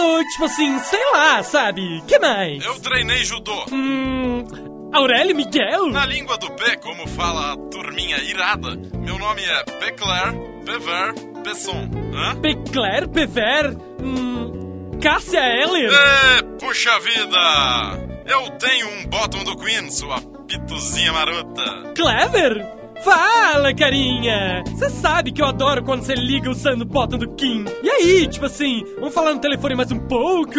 Alô, tipo assim, sei lá, sabe? Que mais? Eu treinei judô. Hum. Aurélio Miguel? Na língua do pé, como fala a turminha irada, meu nome é Pecler Pever Pesson. Hã? Pecler Pever? Hum. Cássia Eller? É, puxa vida! Eu tenho um bottom do Queen, sua pituzinha marota. Clever? Fala, carinha! Você sabe que eu adoro quando você liga o botão do Kim. E aí, tipo assim, vamos falar no telefone mais um pouco?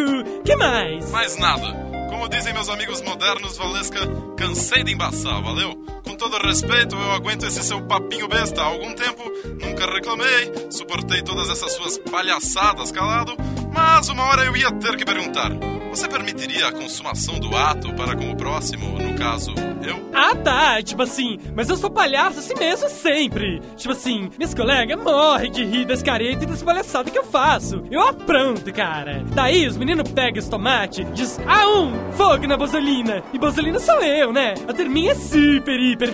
que mais? Mais nada. Como dizem meus amigos modernos, Valesca, cansei de embaçar, valeu? Com todo respeito, eu aguento esse seu papinho besta há algum tempo, nunca reclamei, suportei todas essas suas palhaçadas calado, mas uma hora eu ia ter que perguntar: você permitiria a consumação do ato para com o próximo, no caso, eu? Ah, tá, tipo assim, mas eu sou palhaço assim mesmo sempre. Tipo assim, minhas colegas morrem de rir das caretas e das palhaçadas que eu faço. Eu apronto, cara. Daí os meninos pegam esse tomate, diz, ah, um, fogo na bozolina. E bozolina sou eu, né? A turminha é super, hiper.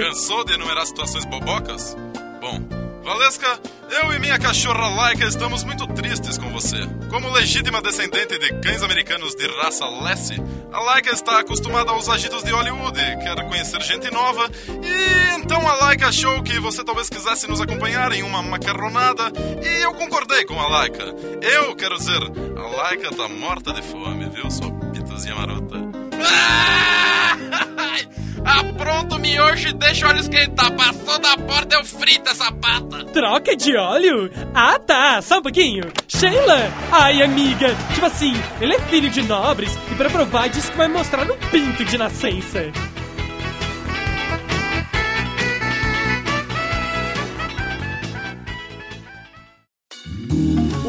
Cansou de enumerar situações bobocas? Bom, Valesca, eu e minha cachorra Laika estamos muito tristes com você. Como legítima descendente de cães americanos de raça Lassie, a Laika está acostumada aos agitos de Hollywood, quer conhecer gente nova, e então a Laika achou que você talvez quisesse nos acompanhar em uma macarronada, e eu concordei com a Laika. Eu quero dizer, a Laika tá morta de fome, viu, sua pituzinha marota? Apronto deixa o óleo esquentar. Passou da porta, eu frito essa pata. Troca de óleo? Ah, tá, só um pouquinho. Sheila! Ai, amiga, tipo assim, ele é filho de nobres e pra provar diz que vai mostrar no pinto de nascença.